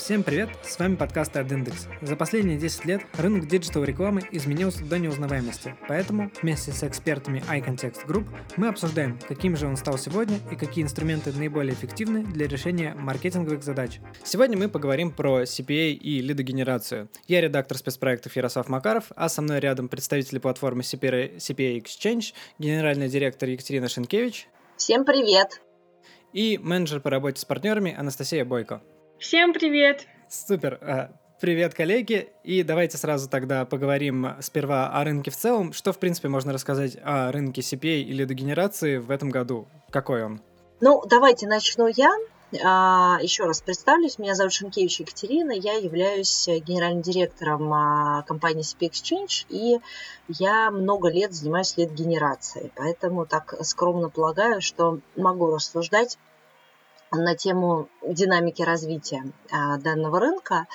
Всем привет, с вами подкаст AdIndex. За последние 10 лет рынок digital рекламы изменился до неузнаваемости, поэтому вместе с экспертами iContext Group мы обсуждаем, каким же он стал сегодня и какие инструменты наиболее эффективны для решения маркетинговых задач. Сегодня мы поговорим про CPA и лидогенерацию. Я редактор спецпроектов Ярослав Макаров, а со мной рядом представители платформы CPA, CPA Exchange, генеральный директор Екатерина Шенкевич. Всем привет! И менеджер по работе с партнерами Анастасия Бойко. Всем привет! Супер! А, привет, коллеги! И давайте сразу тогда поговорим сперва о рынке в целом. Что, в принципе, можно рассказать о рынке CPA или дегенерации в этом году? Какой он? Ну, давайте начну я. А, еще раз представлюсь, меня зовут Шенкевич Екатерина, я являюсь генеральным директором а, компании CP Exchange, и я много лет занимаюсь лид-генерацией, поэтому так скромно полагаю, что могу рассуждать на тему динамики развития а, данного рынка.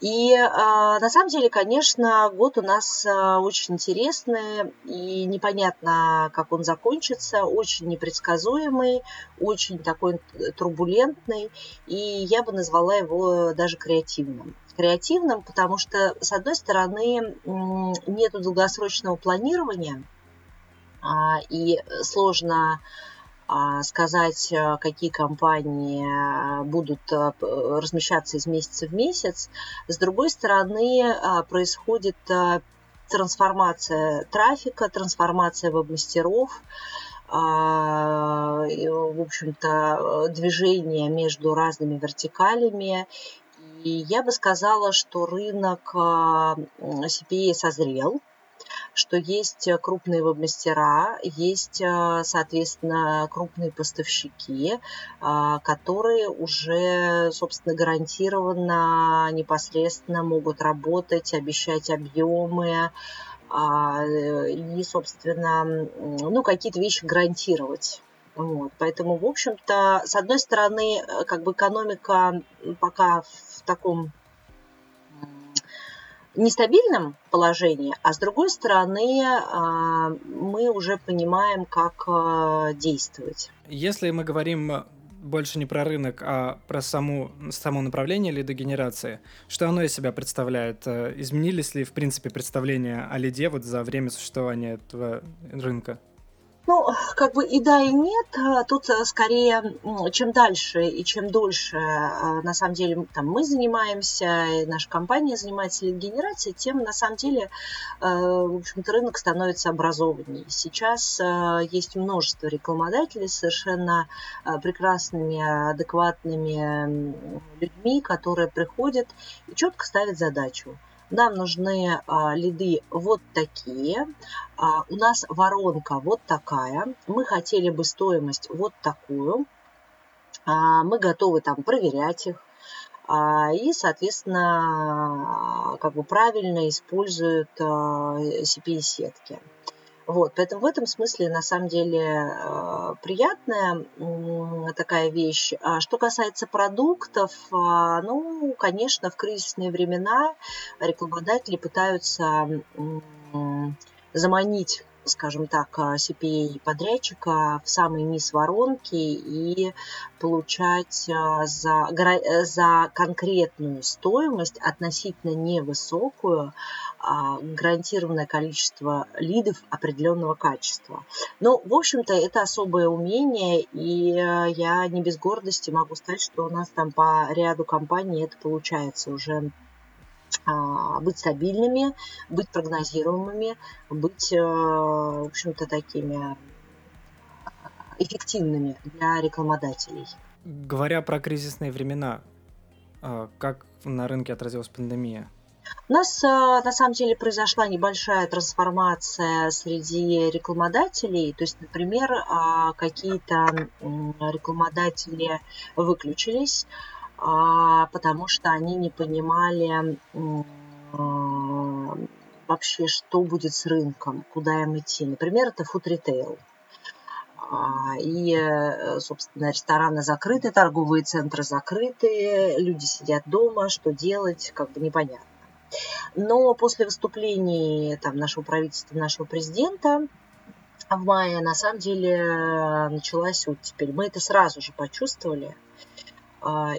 И а, на самом деле, конечно, год у нас а, очень интересный и непонятно, как он закончится, очень непредсказуемый, очень такой турбулентный, и я бы назвала его даже креативным. Креативным, потому что, с одной стороны, нет долгосрочного планирования, и сложно сказать, э, какие компании э, будут размещаться из месяца в месяц. С другой стороны, происходит трансформация трафика, трансформация веб-мастеров, в общем-то, движение между разными вертикалями. И я бы сказала, что рынок CPA созрел, что есть э, крупные веб-мастера, есть, э, соответственно, крупные поставщики, э, которые уже, собственно, гарантированно непосредственно могут работать, обещать объемы, а, и, собственно, ну, какие-то вещи гарантировать. Вот. Поэтому, в общем-то, с одной стороны, как бы экономика пока в таком нестабильном положении, а с другой стороны а, мы уже понимаем, как а, действовать. Если мы говорим больше не про рынок, а про саму, само направление лидогенерации. Что оно из себя представляет? Э, изменились ли, в принципе, представления о лиде вот за время существования этого рынка? Ну, как бы и да, и нет. А тут э, скорее, чем дальше и чем дольше, а, на самом деле, там мы занимаемся, и наша компания занимается лид-генерацией, тем на самом деле, э, в общем-то, рынок становится образованнее. Сейчас э, есть множество рекламодателей совершенно прекрасными, адекватными людьми, которые приходят и четко ставят задачу – нам нужны а, лиды вот такие, а, у нас воронка вот такая, мы хотели бы стоимость вот такую, а, мы готовы там проверять их, и, соответственно, как бы правильно используют CPI-сетки. Вот, поэтому в этом смысле на самом деле э, приятная такая вещь. А что касается продуктов, а, ну, конечно, в кризисные времена рекламодатели пытаются заманить скажем так, CPA-подрядчика в самый низ воронки и получать а, за, за конкретную стоимость, относительно невысокую, а, гарантированное количество лидов определенного качества. Ну, в общем-то, это особое умение, и а, я не без гордости могу сказать, что у нас там по ряду компаний это получается уже а, быть стабильными, быть прогнозируемыми, быть, э, в общем-то, такими эффективными для рекламодателей. Говоря про кризисные времена, а, как на рынке отразилась пандемия? У нас а, на самом деле произошла небольшая трансформация среди рекламодателей. То есть, например, какие-то рекламодатели выключились, а, потому что они не понимали а, вообще, что будет с рынком, куда им идти. Например, это фуд-ритейл. А, и, э, собственно, рестораны закрыты, торговые центры закрыты, люди сидят дома, что делать, как бы непонятно. Но после выступлений там, нашего правительства, нашего президента в мае, на самом деле, началась вот теперь, мы это сразу же почувствовали, А,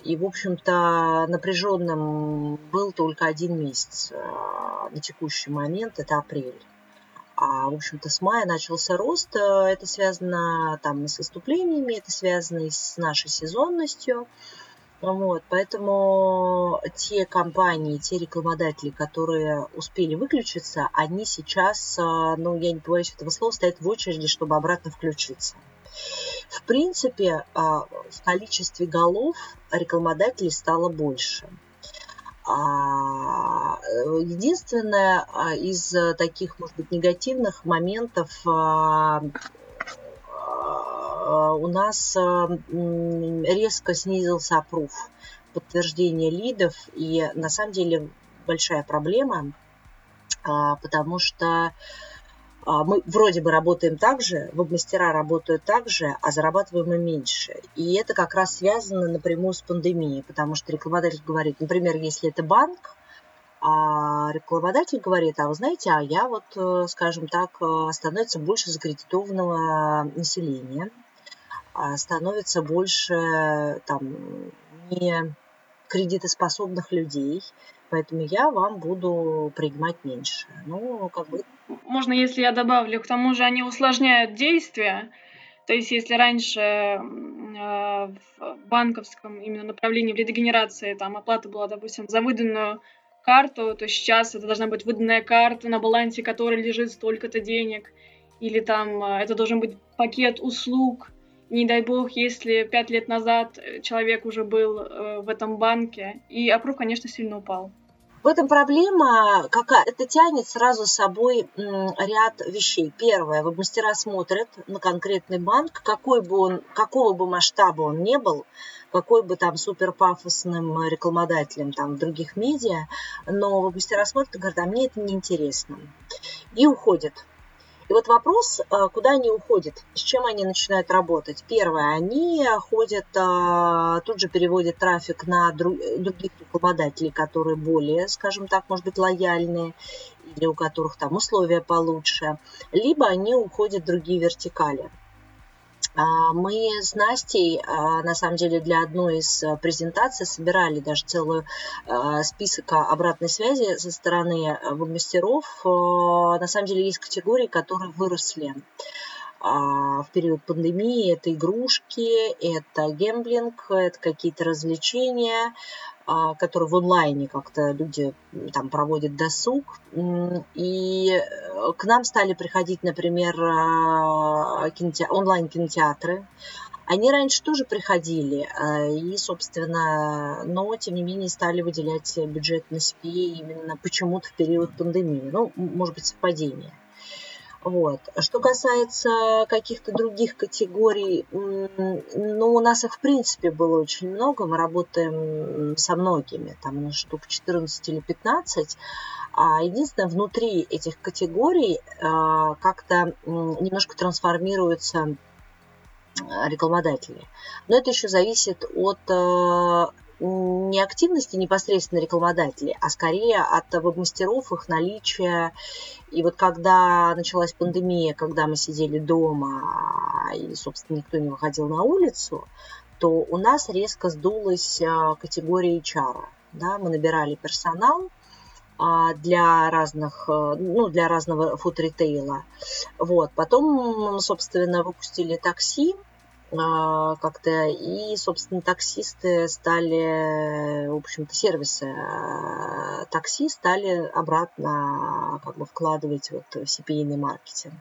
и, в общем-то, напряженным был только один месяц а, на текущий момент, это апрель. А, в общем-то, с мая начался рост. Это связано там с выступлениями, это связано и с нашей сезонностью. Вот, поэтому те компании, те рекламодатели, которые успели выключиться, они сейчас, ну, я не боюсь этого слова, стоят в очереди, чтобы обратно включиться. В принципе, а, в количестве голов рекламодателей стало больше. А, единственное а, из таких, может быть, негативных моментов у нас резко снизился опруф подтверждения лидов, и на самом деле большая проблема, потому что мы вроде бы работаем так же, веб-мастера работают так же, а зарабатываем мы меньше. И это как раз связано напрямую с пандемией, потому что рекламодатель говорит, например, если это банк, а рекламодатель говорит, а вы знаете, а я вот, э, скажем так, э, становится больше закредитованного населения, а становится больше там не кредитоспособных людей, поэтому я вам буду принимать меньше. Ну, как бы... Можно, если я добавлю, к тому же они усложняют действия. То есть, если раньше э, в банковском именно направлении в лидогенерации там оплата была, допустим, за выданную карту, то сейчас это должна быть выданная карта, на балансе которой лежит столько-то денег, или там э, это должен быть пакет услуг, не дай бог, если пять лет назад человек уже был э, в этом банке, и опруф, конечно, сильно упал. В этом проблема какая? Это тянет сразу с собой ряд вещей. Первое, мастера смотрят на конкретный банк, какой бы он, какого бы масштаба он не был, какой бы там супер пафосным рекламодателем там в других медиа, но мастера смотрят и говорят, а мне это неинтересно. И уходят. И вот вопрос, а, куда они уходят, с чем они начинают работать. Первое, они ходят, а, тут же переводят трафик на других рекламодателей, которые более, скажем так, может быть, лояльные, или у которых там условия получше, либо они уходят в другие вертикали. А, мы с Настей, а, на самом деле, для одной из а, презентаций собирали даже целый список обратной связи со стороны мастеров. На самом деле есть категории, которые выросли в период пандемии. Это игрушки, это гемблинг, это какие-то развлечения, а, который в онлайне как-то люди там проводят досуг. И э, к нам стали приходить, например, а, киноте... онлайн-кинотеатры. Они раньше тоже приходили, а, и, собственно, но, тем не менее, стали выделять бюджет на себе именно почему-то в период пандемии. Ну, может быть, совпадение. Вот. Что касается каких-то других категорий, ну, у нас их в принципе было очень много, мы работаем со многими, там штук 14 или 15, а единственное, внутри этих категорий а, как-то немножко трансформируются а, рекламодатели. Но это еще зависит от а, не активности непосредственно рекламодателей, а скорее от веб-мастеров, их наличия. И вот когда началась пандемия, когда мы сидели дома и, собственно, никто не выходил на улицу, то у нас резко сдулась а, категория HR. Да? Мы набирали персонал, а, для разных, э, ну, для разного фуд-ритейла. Вот. Потом, собственно, выпустили такси, а, как-то, и, собственно, таксисты стали, в общем-то, сервисы а, такси стали обратно как бы вкладывать вот в CPI маркетинг.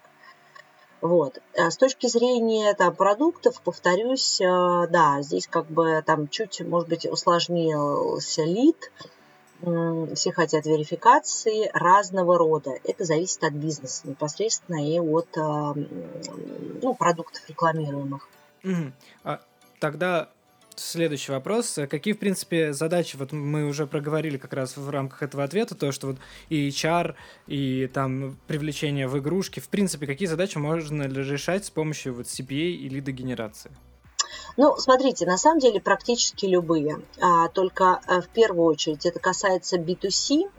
Вот. А с точки зрения там, продуктов, повторюсь, да, здесь как бы там чуть, может быть, усложнился лид, все хотят верификации разного рода. Это зависит от бизнеса непосредственно и от ну, продуктов рекламируемых. А, тогда следующий вопрос. Какие, в принципе, задачи, вот мы уже проговорили как раз в рамках этого ответа, то, что вот и HR, и там привлечение в игрушки, в принципе, какие задачи можно решать с помощью вот CPA и лидогенерации? Ну, смотрите, на самом деле практически любые. А, только э, в первую очередь это касается B2C,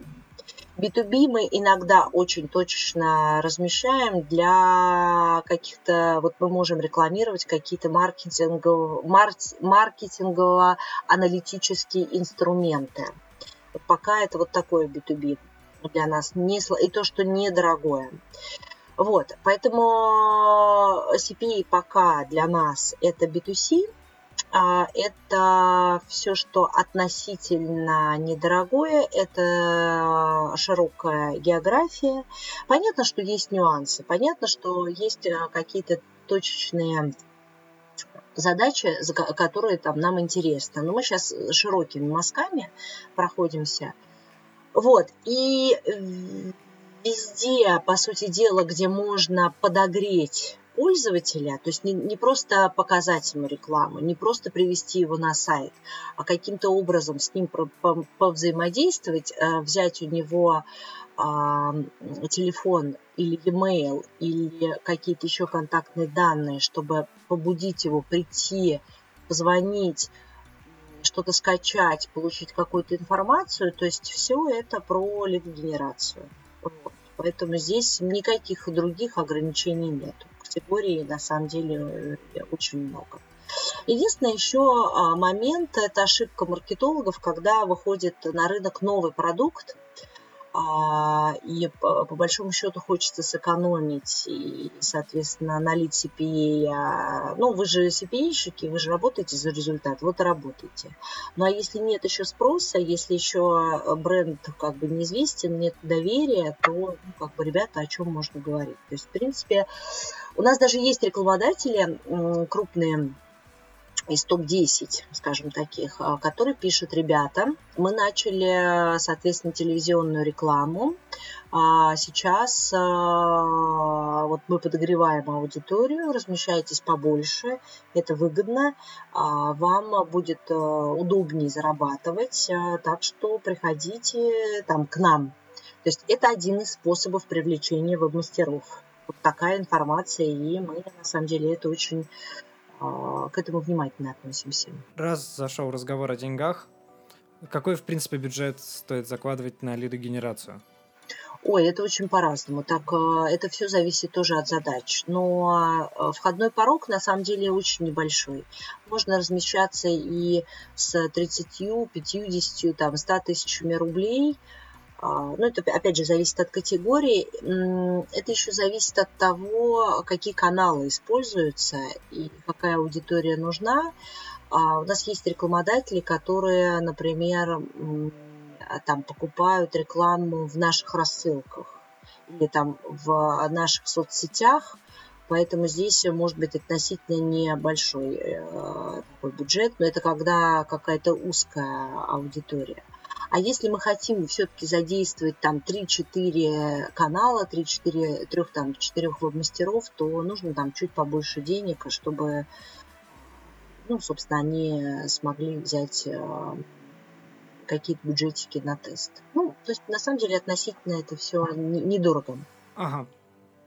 B2B мы иногда очень точечно размещаем для каких-то, вот мы можем рекламировать какие-то маркетингово, маркетингово-аналитические инструменты. Вот пока это вот такое B2B для нас, не, и то, что недорогое. Вот, поэтому CPA пока для нас это B2C, а, это все, что относительно недорогое, это широкая география. Понятно, что есть нюансы, понятно, что есть а, какие-то точечные задачи, которые там нам интересны. Но мы сейчас широкими мазками проходимся. Вот. И везде, по сути дела, где можно подогреть пользователя, то есть не, не просто показать ему рекламу, не просто привести его на сайт, а каким-то образом с ним повзаимодействовать, э, взять у него а, телефон или e-mail или какие-то еще контактные данные, чтобы побудить его прийти, позвонить, что-то скачать, получить какую-то информацию. То есть все это про лидогенерацию. Вот. Поэтому здесь никаких других ограничений нет категорий на самом деле э, очень много. Единственный еще а, момент – это ошибка маркетологов, когда выходит на рынок новый продукт, и по, по большому счету хочется сэкономить и, соответственно, налить CPA. А, ну, вы же CPA-щики, вы же работаете за результат, вот работаете. Ну, а если нет еще спроса, если еще бренд как бы неизвестен, нет доверия, то, ну, как бы, ребята, о чем можно говорить? То есть, в принципе, у нас даже есть рекламодатели крупные, из топ-10, скажем таких, а, которые пишут ребята. Мы начали, соответственно, телевизионную рекламу. А сейчас а, вот мы подогреваем аудиторию, размещайтесь побольше, это выгодно, вам будет удобнее зарабатывать, так что приходите там к нам. То есть это один из способов привлечения веб-мастеров. Вот такая информация, и мы на самом деле это очень а, к этому внимательно относимся. Раз зашел разговор о деньгах, какой, в принципе, бюджет стоит закладывать на лидогенерацию? Ой, это очень по-разному. Так, а, это все зависит тоже от задач. Но а, входной порог на самом деле очень небольшой. Можно размещаться и с 30, 50, там, 100 тысячами рублей – ну, это, опять же, зависит от категории. Это еще зависит от того, какие каналы используются и какая аудитория нужна. А, у нас есть рекламодатели, которые, например, там покупают рекламу в наших рассылках или там в наших соцсетях, поэтому здесь может быть относительно небольшой э, такой бюджет, но это когда какая-то узкая аудитория. А если мы хотим все-таки задействовать там 3-4 канала, 3-4, 3, там, 4 веб-мастеров, то нужно там чуть побольше денег, чтобы, ну, собственно, они смогли взять э, какие-то бюджетики на тест. Ну, то есть, на самом деле, относительно это все недорого. Ага.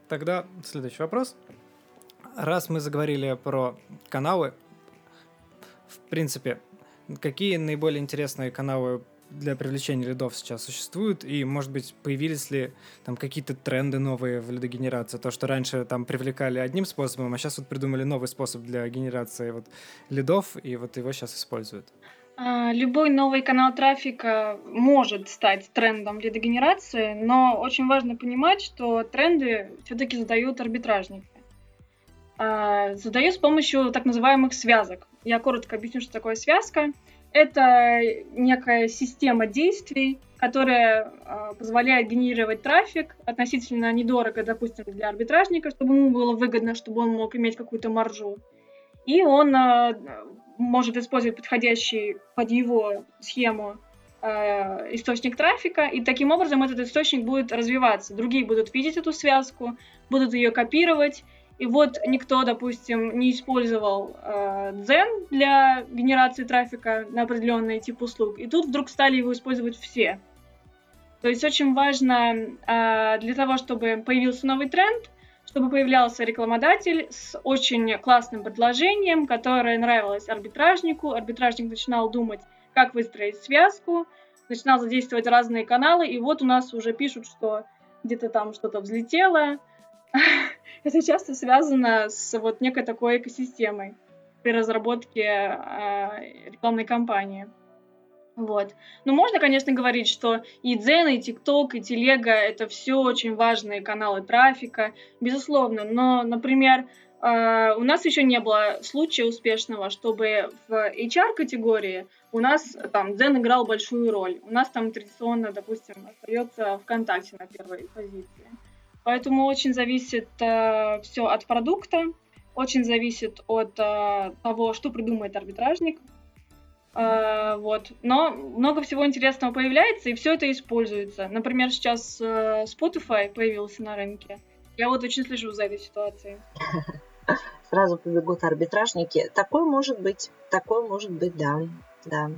Тогда следующий вопрос. Раз мы заговорили про каналы, в принципе, какие наиболее интересные каналы для привлечения лидов сейчас существуют, и, может быть, появились ли там какие-то тренды новые в лидогенерации? То, что раньше там привлекали одним способом, а сейчас вот придумали новый способ для генерации вот лидов, и вот его сейчас используют. А, любой новый канал трафика может стать трендом лидогенерации, но очень важно понимать, что тренды все-таки задают арбитражники. А, задают с помощью так называемых связок. Я коротко объясню, что такое связка. Это некая система действий, которая э, позволяет генерировать трафик относительно недорого, допустим, для арбитражника, чтобы ему было выгодно, чтобы он мог иметь какую-то маржу. И он э, может использовать подходящий под его схему э, источник трафика, и таким образом этот источник будет развиваться. Другие будут видеть эту связку, будут ее копировать, и вот никто, допустим, не использовал э, Zen для генерации трафика на определенный тип услуг, и тут вдруг стали его использовать все. То есть очень важно э, для того, чтобы появился новый тренд, чтобы появлялся рекламодатель с очень классным предложением, которое нравилось арбитражнику. Арбитражник начинал думать, как выстроить связку, начинал задействовать разные каналы, и вот у нас уже пишут, что где-то там что-то взлетело. Это часто связано с вот некой такой экосистемой при разработке э, рекламной кампании. Вот. Ну, можно, конечно, говорить, что и Дзен, и ТикТок, и Телега — это все очень важные каналы трафика, безусловно. Но, например, э, у нас еще не было случая успешного, чтобы в HR-категории у нас там Дзен играл большую роль. У нас там традиционно, допустим, остается ВКонтакте на первой позиции. Поэтому очень зависит э, все от продукта, очень зависит от э, того, что придумает арбитражник, Uh, вот. Но много всего интересного появляется, и все это используется. Например, сейчас uh, Spotify появился на рынке. Я вот очень слежу за этой ситуацией. Сразу побегут арбитражники. Такое может быть. Такое может быть, да. Да.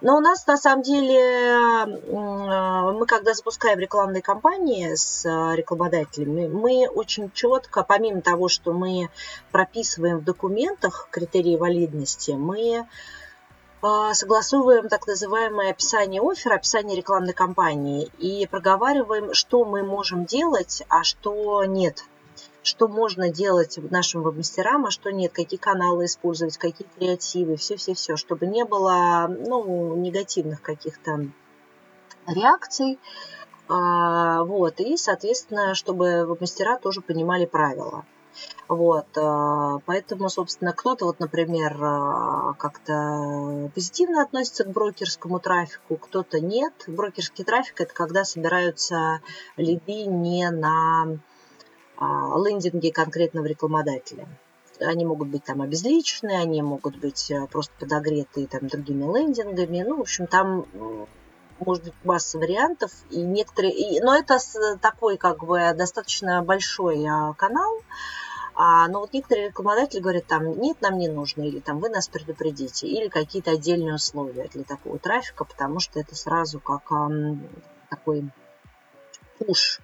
Но у нас на самом деле, мы когда запускаем рекламные кампании с э, рекламодателями, мы очень четко, помимо того, что мы прописываем в документах критерии валидности, мы а, согласовываем так называемое описание оффера, описание рекламной кампании и проговариваем, что мы можем делать, а что нет. Что можно делать нашим веб-мастерам, а что нет, какие каналы использовать, какие креативы, все-все-все, чтобы не было ну, негативных каких-то реакций. А, вот, и, соответственно, чтобы веб-мастера тоже понимали правила. Вот, э, поэтому, собственно, кто-то, вот, например, э, как-то позитивно относится к брокерскому трафику, кто-то нет. Брокерский трафик – это когда собираются лиды не на а, лендинге конкретного рекламодателя. Они могут быть там обезличенные, они могут быть э, просто подогретые там другими лендингами. Ну, в общем, там может быть масса вариантов, и некоторые, и, но это такой как бы достаточно большой а, канал, а, но вот некоторые рекламодатели говорят, там, нет, нам не нужно, или там, вы нас предупредите, или какие-то отдельные условия для такого трафика, потому что это сразу как а, такой пуш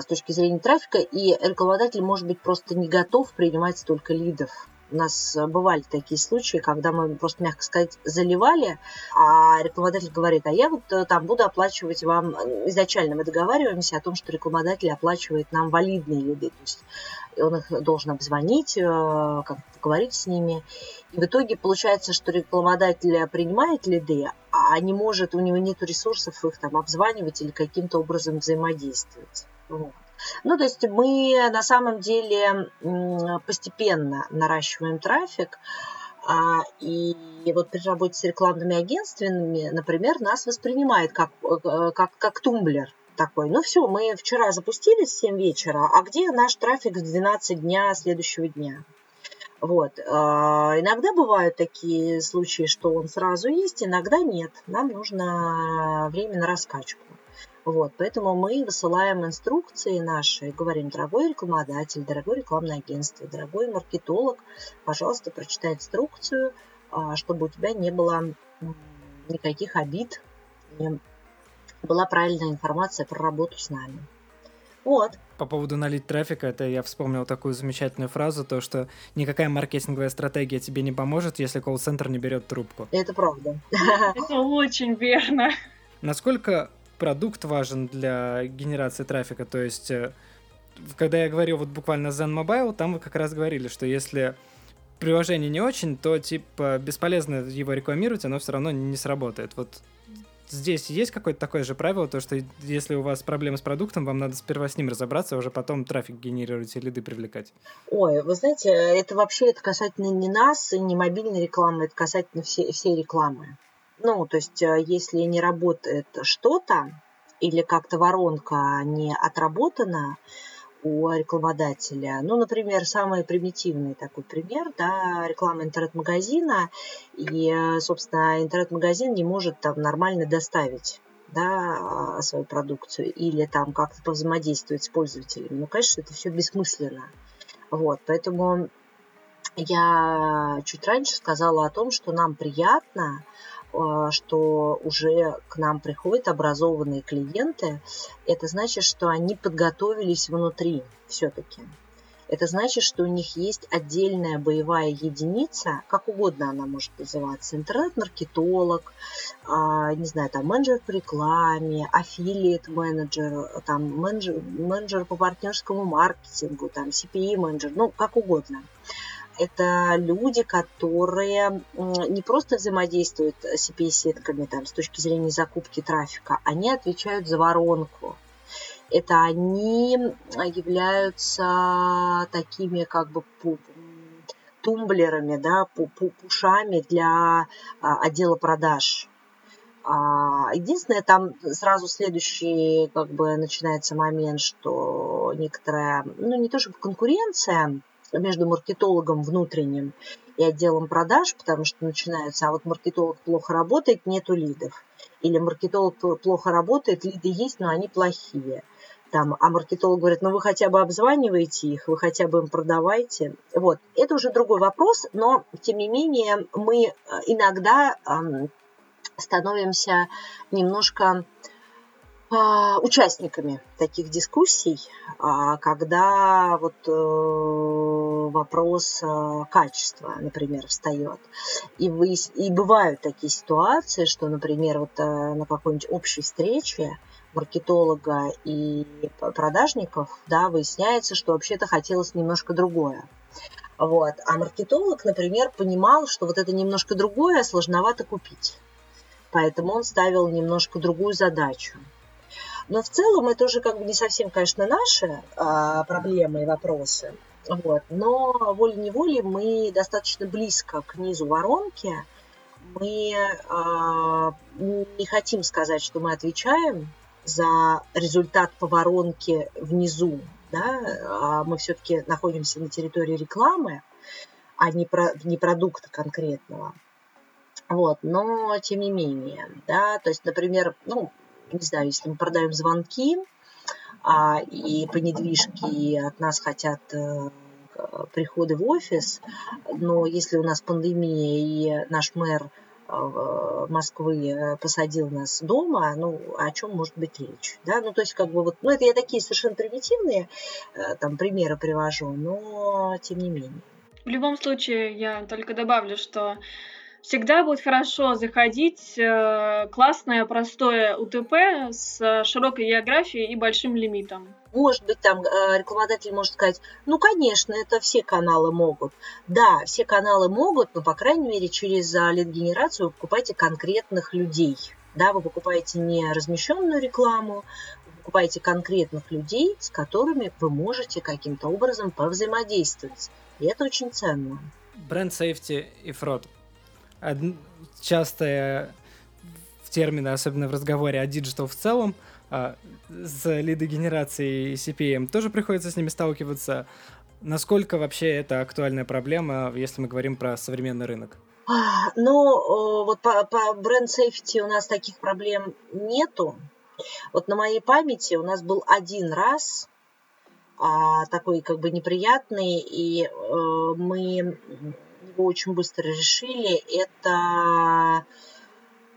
с точки зрения трафика, и рекламодатель может быть просто не готов принимать столько лидов у нас э, бывали такие случаи, когда мы просто, мягко сказать, заливали, а рекламодатель говорит, а я вот э, там буду оплачивать вам, э, изначально мы договариваемся о том, что рекламодатель оплачивает нам валидные лиды, то есть он их должен обзвонить, как поговорить с ними. И в итоге получается, что рекламодатель принимает лиды, а не может, у него нет ресурсов их там обзванивать или каким-то образом взаимодействовать. Ну, то есть мы на самом деле постепенно наращиваем трафик, а, и вот при работе с рекламными агентствами, например, нас воспринимает как, э, как, как тумблер такой. Ну все, мы вчера запустились в 7 вечера, а где наш трафик в 12 дня следующего дня? Вот. А, иногда бывают такие случаи, что он сразу есть, иногда нет. Нам нужно время на раскачку. Вот, поэтому мы высылаем инструкции наши, говорим, дорогой рекламодатель, дорогой рекламное агентство, дорогой маркетолог, пожалуйста, прочитай инструкцию, а, чтобы у тебя не было никаких обид, не была правильная информация про работу с нами. Вот. По поводу налить трафика, это я вспомнил такую замечательную фразу, то, что никакая маркетинговая стратегия тебе не поможет, если колл-центр не берет трубку. Это правда. Это очень верно. Насколько продукт важен для генерации трафика. То есть, э, когда я говорил вот буквально Zen Mobile, там вы как раз говорили, что если приложение не очень, то типа бесполезно его рекламировать, оно все равно не сработает. Вот здесь есть какое-то такое же правило, то что если у вас проблемы с продуктом, вам надо сперва с ним разобраться, а уже потом трафик генерировать и лиды привлекать. Ой, вы знаете, это вообще это касательно не нас, не мобильной рекламы, это касательно всей, всей рекламы. Ну, то есть, э, если не работает что-то, или как-то воронка не отработана у рекламодателя, ну, например, самый примитивный такой пример, да, реклама интернет-магазина, и, э, собственно, интернет-магазин не может там нормально доставить да, свою продукцию или там как-то повзаимодействовать с пользователями. Ну, конечно, это все бессмысленно. Вот, поэтому я чуть раньше сказала о том, что нам приятно а, что уже к нам приходят образованные клиенты, это значит, что они подготовились внутри все-таки. Это значит, что у них есть отдельная боевая единица, как угодно она может называться, интернет-маркетолог, а, не знаю, там менеджер по рекламе, аффилиат менеджер, там менеджер, менеджер по партнерскому маркетингу, там CPE-менеджер, ну, как угодно это люди, которые не просто взаимодействуют с CPA-сетками там, с точки зрения закупки трафика, они отвечают за воронку. Это они являются такими как бы тумблерами, да, пушами для а, отдела продаж. А, единственное, там сразу следующий как бы начинается момент, что некоторая, ну не то чтобы конкуренция, между маркетологом внутренним и отделом продаж, потому что начинается, а вот маркетолог плохо работает, нету лидов. Или маркетолог плохо работает, лиды есть, но они плохие. Там, а маркетолог говорит, ну вы хотя бы обзваниваете их, вы хотя бы им продавайте. Вот, это уже другой вопрос, но тем не менее мы э, иногда становимся немножко участниками таких дискуссий, а, когда вот э, вопрос э, качества, например, встает. И, вы, и бывают такие ситуации, что, например, вот э, на какой-нибудь общей встрече маркетолога и продажников, да, выясняется, что вообще-то хотелось немножко другое. Вот. А маркетолог, например, понимал, что вот это немножко другое сложновато купить. Поэтому он ставил немножко другую задачу. Но в целом это уже как бы не совсем, конечно, наши а, проблемы и вопросы. Вот. Но волей-неволей мы достаточно близко к низу воронки. Мы а, не хотим сказать, что мы отвечаем за результат по воронке внизу. Да? А мы все-таки находимся на территории рекламы, а не, про, не продукта конкретного. Вот, но тем не менее, да, то есть, например, ну, не знаю, если мы продаем звонки, а, и по недвижке от нас хотят э, приходы в офис, но если у нас пандемия и наш мэр э, Москвы э, посадил нас дома, ну, о чем может быть речь, да, ну, то есть, как бы вот, ну, это я такие совершенно примитивные там примеры привожу, но тем не менее. В любом случае, я только добавлю, что всегда будет хорошо заходить э, классное, простое УТП с широкой географией и большим лимитом. Может быть, там э, рекламодатель может сказать, ну, конечно, это все каналы могут. Да, все каналы могут, но, по крайней мере, через э, лид-генерацию вы покупаете конкретных людей. Да, вы покупаете не размещенную рекламу, вы покупаете конкретных людей, с которыми вы можете каким-то образом повзаимодействовать. И это очень ценно. Brand safety и fraud од... частые термины, особенно в разговоре о digital в целом, а, с лидогенерацией и CPA тоже приходится с ними сталкиваться. Насколько вообще это актуальная проблема, если мы говорим про современный рынок? Ну, вот по, по brand safety у нас таких проблем нету. Вот на моей памяти у нас был один раз а, такой как бы неприятный, и э, мы его очень быстро решили, это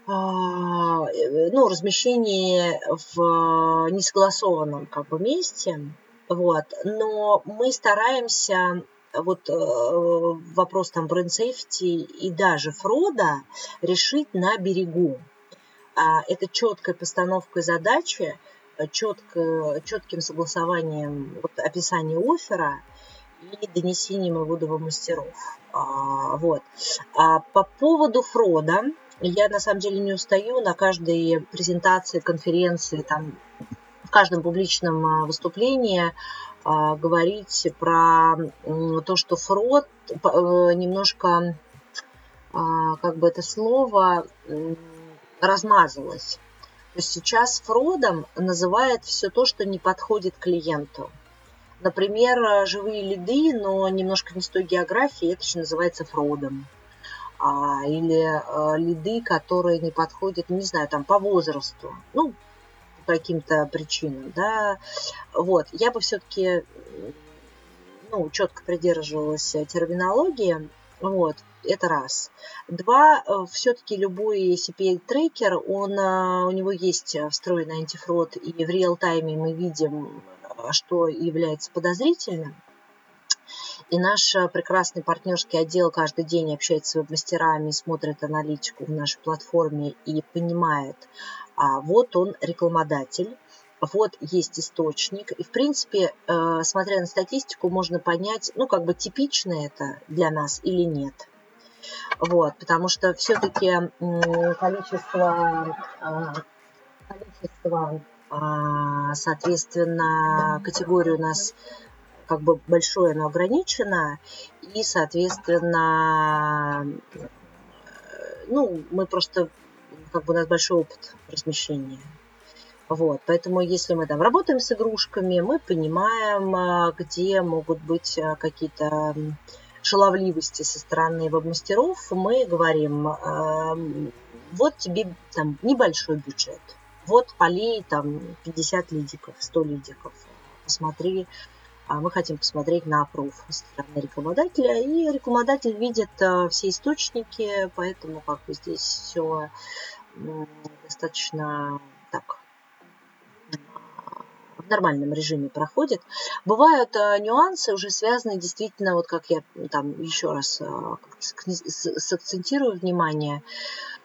а, ну, размещение в несогласованном как бы месте, вот, но мы стараемся вот э, вопрос там бренд сейфти и даже фрода решить на берегу. А, это четкая постановка задачи, четко, четким согласованием вот, описания оффера и донесением его до мастеров. А, вот. А по поводу Фрода, я на самом деле не устаю на каждой презентации, конференции, там, в каждом публичном а, выступлении а, говорить про то, что Фрод э, немножко, а, как бы это слово, размазалось. То есть сейчас фродом называют все то, что не подходит клиенту. Например, э, живые лиды, но немножко не с той географии, это еще называется фродом. А, или а, лиды, которые не подходят, не знаю, там по возрасту, ну, по каким-то причинам, да. Вот, я бы все-таки, ну, четко придерживалась терминологии, вот, это раз. Два, э, все-таки любой CPA-трекер, он, у него есть встроенный антифрод, и в реал-тайме мы видим что является подозрительным. И наш э, прекрасный партнерский отдел каждый день общается с веб-мастерами, смотрит аналитику в нашей платформе и понимает, а вот он рекламодатель, вот есть источник. И, в принципе, э, смотря на статистику, можно понять, ну, как бы типично это для нас или нет. Вот, потому что все-таки количество, а, количество, соответственно, категории у нас как бы большое, но ограничено, и, соответственно, ну, мы просто, как бы у нас большой опыт размещения. Вот, поэтому если мы там работаем с игрушками, мы понимаем, а, где могут быть а, какие-то шаловливости со стороны веб-мастеров, мы говорим, вот тебе там небольшой бюджет, вот полей там 50 лидиков, 100 лидиков, посмотри, а мы хотим посмотреть на пруф со стороны рекламодателя, и рекламодатель видит э, все источники, поэтому как бы здесь все достаточно так в нормальном режиме проходит. Бывают нюансы, уже связанные действительно, вот как я там еще раз сакцентирую внимание, а,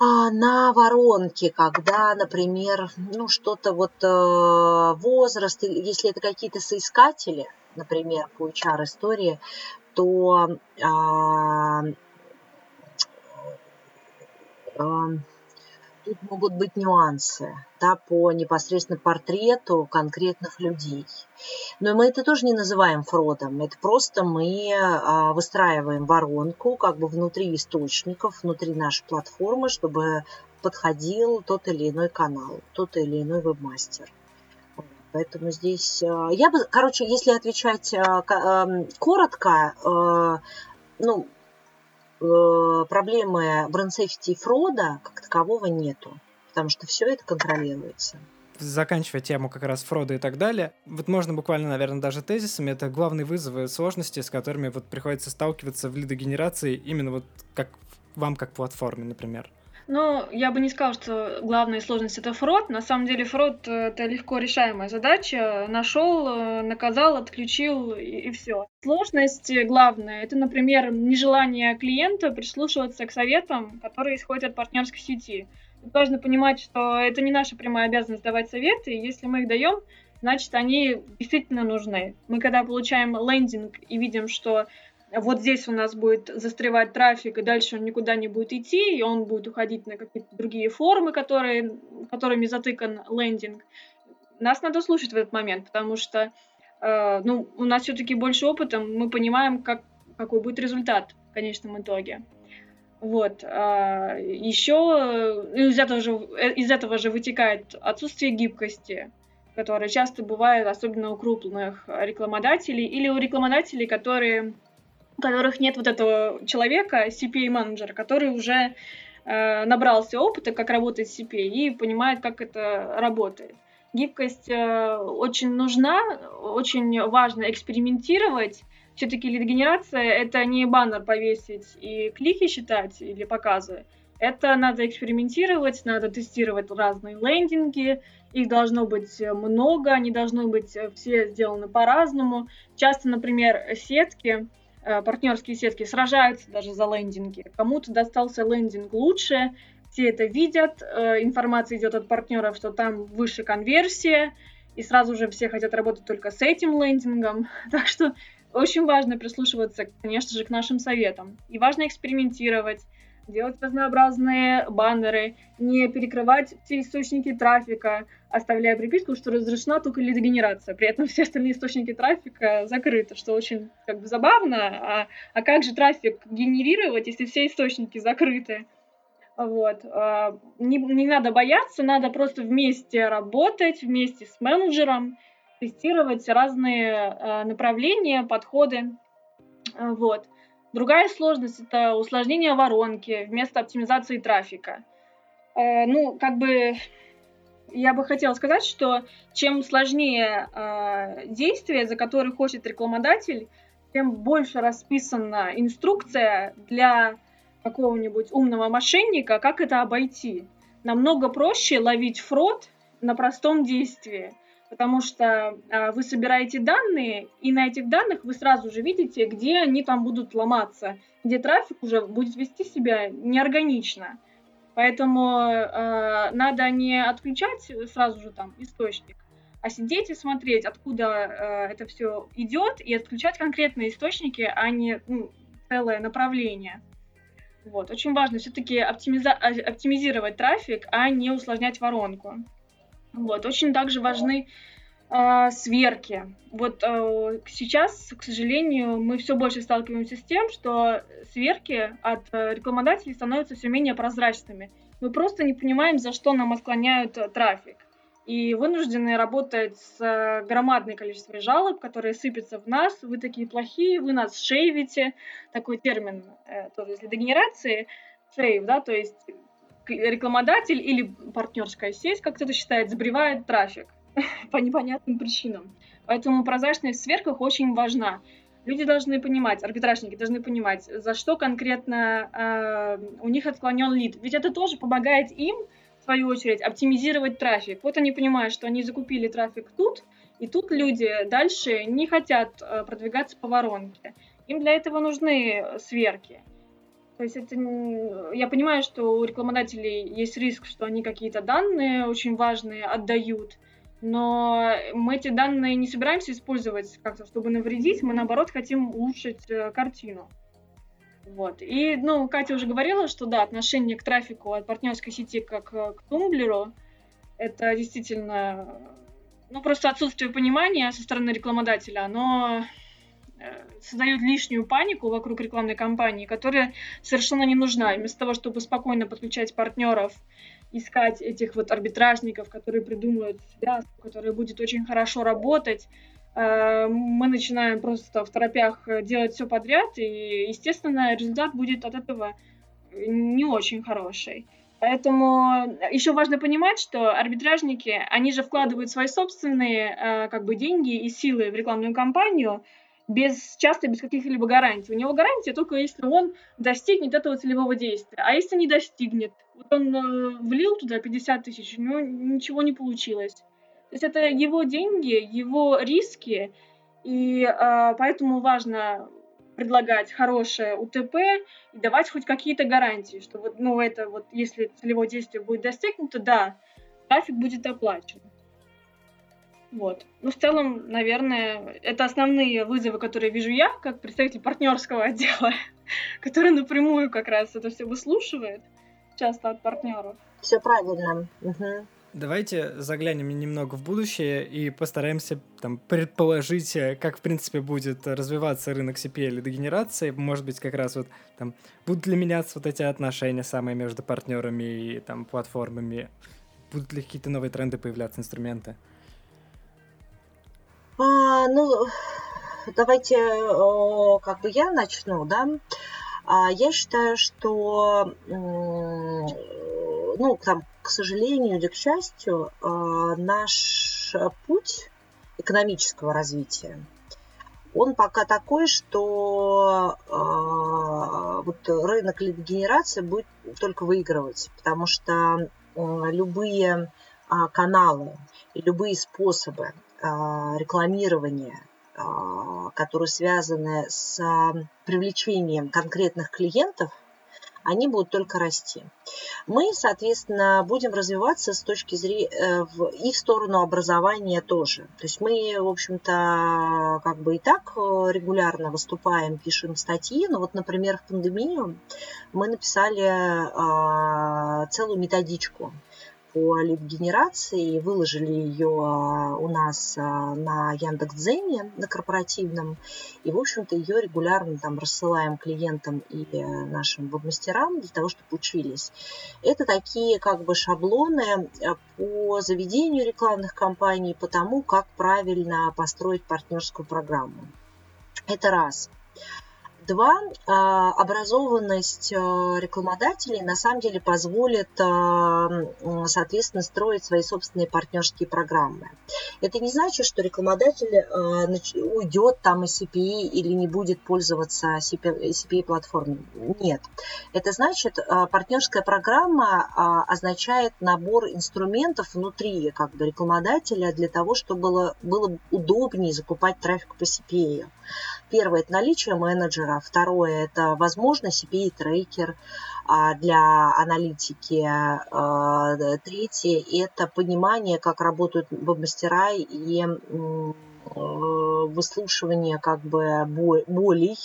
на воронке, когда, например, ну что-то вот э, возраст, если это какие-то соискатели, например, по HR-истории, то а, а, тут могут быть нюансы да, по непосредственно портрету конкретных людей. Но мы это тоже не называем фродом, это просто мы а, выстраиваем воронку как бы внутри источников, внутри нашей платформы, чтобы подходил тот или иной канал, тот или иной вебмастер. Поэтому здесь а, я бы, короче, если отвечать а, эм, коротко, э, ну, проблемы бренд-сейфти и фрода как такового нету, потому что все это контролируется заканчивая тему как раз фрода и так далее, вот можно буквально, наверное, даже тезисами, это главные вызовы, сложности, с которыми вот приходится сталкиваться в лидогенерации именно вот как вам как платформе, например. Ну, я бы не сказала, что главная сложность это фрод. На самом деле фрод это легко решаемая задача. Нашел, э, наказал, отключил и, и все. Сложность главная это, например, нежелание клиента прислушиваться к советам, которые исходят от партнерской сети. Тут важно понимать, что это не наша прямая обязанность давать советы, если мы их даем, значит, они действительно нужны. Мы когда получаем лендинг и видим, что вот здесь у нас будет застревать трафик, и дальше он никуда не будет идти, и он будет уходить на какие-то другие формы, которые, которыми затыкан лендинг. Нас надо слушать в этот момент, потому что э, ну, у нас все-таки больше опыта, мы понимаем, как, какой будет результат в конечном итоге. Вот. А, еще э, из этого, же, э, из этого же вытекает отсутствие гибкости, которое часто бывает, особенно у крупных рекламодателей или у рекламодателей, которые у которых нет вот этого человека, CPA-менеджера, который уже э, набрался опыта, как работать с CPA, и понимает, как это работает. Гибкость э, очень нужна, очень важно экспериментировать. Все-таки лид-генерация — это не баннер повесить и клики считать или показы. Это надо экспериментировать, надо тестировать разные лендинги, их должно быть много, они должны быть все сделаны по-разному. Часто, например, сетки — партнерские сетки сражаются даже за лендинги. Кому-то достался лендинг лучше, все это видят, э, информация идет от партнеров, что там выше конверсия, и сразу же все хотят работать только с этим лендингом. Так что очень важно прислушиваться, конечно же, к нашим советам. И важно экспериментировать, делать разнообразные баннеры, не перекрывать все источники трафика, оставляя приписку, что разрешена только лидогенерация. При этом все остальные источники трафика закрыты, что очень как бы забавно. А, а как же трафик генерировать, если все источники закрыты? Вот. А, не, не надо бояться, надо просто вместе работать, вместе с менеджером, тестировать разные а, направления, подходы. Вот. Другая сложность – это усложнение воронки вместо оптимизации трафика. Э, ну, как бы я бы хотела сказать, что чем сложнее э, действие, за которое хочет рекламодатель, тем больше расписана инструкция для какого-нибудь умного мошенника, как это обойти. Намного проще ловить фрод на простом действии. Потому что э, вы собираете данные, и на этих данных вы сразу же видите, где они там будут ломаться, где трафик уже будет вести себя неорганично. Поэтому э, надо не отключать сразу же там источник, а сидеть и смотреть, откуда э, это все идет, и отключать конкретные источники, а не ну, целое направление. Вот. Очень важно все-таки оптимизировать трафик, а не усложнять воронку. Вот. Очень также важны э, сверки. Вот э, сейчас, к сожалению, мы все больше сталкиваемся с тем, что сверки от э, рекламодателей становятся все менее прозрачными. Мы просто не понимаем, за что нам отклоняют э, трафик. И вынуждены работать с э, громадным количеством жалоб, которые сыпятся в нас. Вы такие плохие, вы нас шейвите. Такой термин э, тоже для дегенерации. Шейв, да, то есть рекламодатель или партнерская сеть, как кто-то считает, забревает трафик по непонятным причинам. Поэтому прозрачность в сверках очень важна. Люди должны понимать, арбитражники должны понимать, за что конкретно э, у них отклонен лид. Ведь это тоже помогает им, в свою очередь, оптимизировать трафик. Вот они понимают, что они закупили трафик тут, и тут люди дальше не хотят э, продвигаться по воронке. Им для этого нужны сверки. То есть это я понимаю, что у рекламодателей есть риск, что они какие-то данные очень важные отдают, но мы эти данные не собираемся использовать как-то, чтобы навредить, мы наоборот хотим улучшить э, картину. Вот. И, ну, Катя уже говорила, что да, отношение к трафику от партнерской сети как э, к тумблеру, это действительно, ну, просто отсутствие понимания со стороны рекламодателя, оно Э, создают лишнюю панику вокруг рекламной кампании, которая совершенно не нужна. Вместо того, чтобы спокойно подключать партнеров, искать этих вот арбитражников, которые придумают связку, которая будет очень хорошо работать, э, мы начинаем просто в торопях делать все подряд, и, естественно, результат будет от этого не очень хороший. Поэтому еще важно понимать, что арбитражники, они же вкладывают свои собственные э, как бы деньги и силы в рекламную кампанию, без, часто без каких-либо гарантий. У него гарантия только если он достигнет этого целевого действия. А если не достигнет, вот он э, влил туда 50 тысяч, у него ничего не получилось. То есть это его деньги, его риски, и э, поэтому важно предлагать хорошее УТП и давать хоть какие-то гарантии, что вот, ну, это вот, если целевое действие будет достигнуто, да, трафик будет оплачен. Вот. Ну, в целом, наверное, это основные вызовы, которые вижу я, как представитель партнерского отдела, который напрямую как раз это все выслушивает, часто от партнеров. Все правильно. Угу. Давайте заглянем немного в будущее и постараемся там предположить, э, как в принципе будет развиваться рынок CPL и дегенерации. Может быть, как раз вот там будут ли меняться вот эти отношения самые между партнерами и там платформами, будут ли какие-то новые тренды появляться, инструменты. А, ну, давайте как бы я начну, да. А, я считаю, что, ну, там, к сожалению или к счастью, а, наш путь экономического развития, он пока такой, что э, вот рынок лидогенерации будет только выигрывать, потому что любые э, каналы и любые способы а, рекламирования, а, которые связаны с привлечением конкретных клиентов, они будут только расти. Мы, соответственно, будем развиваться с точки зрения э, и в сторону образования тоже. То есть мы, в общем-то, как бы и так э, регулярно выступаем, пишем статьи. Но вот, например, в пандемию мы написали а, целую методичку по лид-генерации, выложили ее а, у нас а, на Яндекс.Дзене, на корпоративном, и, в общем-то, ее регулярно там рассылаем клиентам и нашим веб-мастерам для того, чтобы учились. Это такие как бы шаблоны а, по заведению рекламных кампаний, по тому, как правильно построить партнерскую программу. Это раз. Два, а, образованность а, рекламодателей на самом деле позволит, а, соответственно, строить свои собственные партнерские программы. Это не значит, что рекламодатель э, уйдет там из CPE или не будет пользоваться CPE-платформой. Нет. Это значит, э, партнерская программа э, означает набор инструментов внутри как бы, рекламодателя для того, чтобы было, было удобнее закупать трафик по CPA. Первое – это наличие менеджера. Второе – это возможность CPA-трекер а, для аналитики. А, третье – это понимание, как работают веб-мастера и выслушивание как бы болей,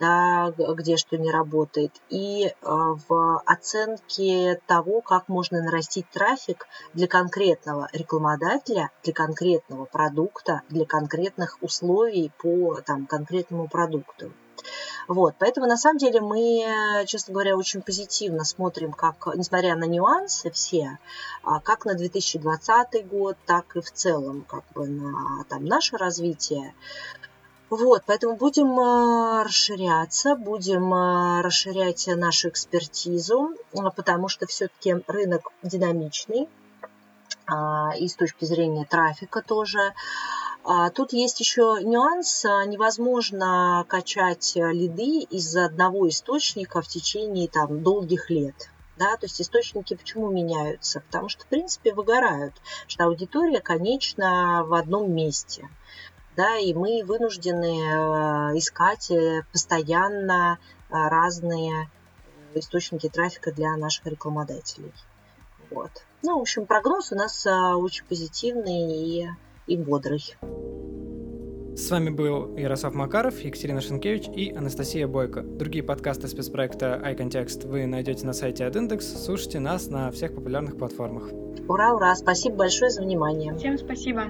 да, где что не работает, и в оценке того, как можно нарастить трафик для конкретного рекламодателя, для конкретного продукта, для конкретных условий по там, конкретному продукту. Вот, поэтому на самом деле мы, честно говоря, очень позитивно смотрим, как, несмотря на нюансы все, а, как на 2020 год, так и в целом как бы на там, наше развитие. Вот, поэтому будем а, расширяться, будем а, расширять нашу экспертизу, потому что все-таки рынок динамичный, и с точки зрения трафика тоже. А тут есть еще нюанс. Невозможно качать э, лиды из одного источника в течение там, долгих лет. Да, то есть источники почему меняются? Потому что, в принципе, выгорают, что аудитория, конечно, в одном месте. Да, и мы вынуждены э, искать э, постоянно разные источники трафика для наших рекламодателей. Вот. Ну, в общем, прогноз у нас очень позитивный и и бодрый. С вами был Ярослав Макаров, Екатерина Шенкевич и Анастасия Бойко. Другие подкасты спецпроекта iContext вы найдете на сайте AdIndex. Слушайте нас на всех популярных платформах. Ура, ура! Спасибо большое за внимание. Всем спасибо.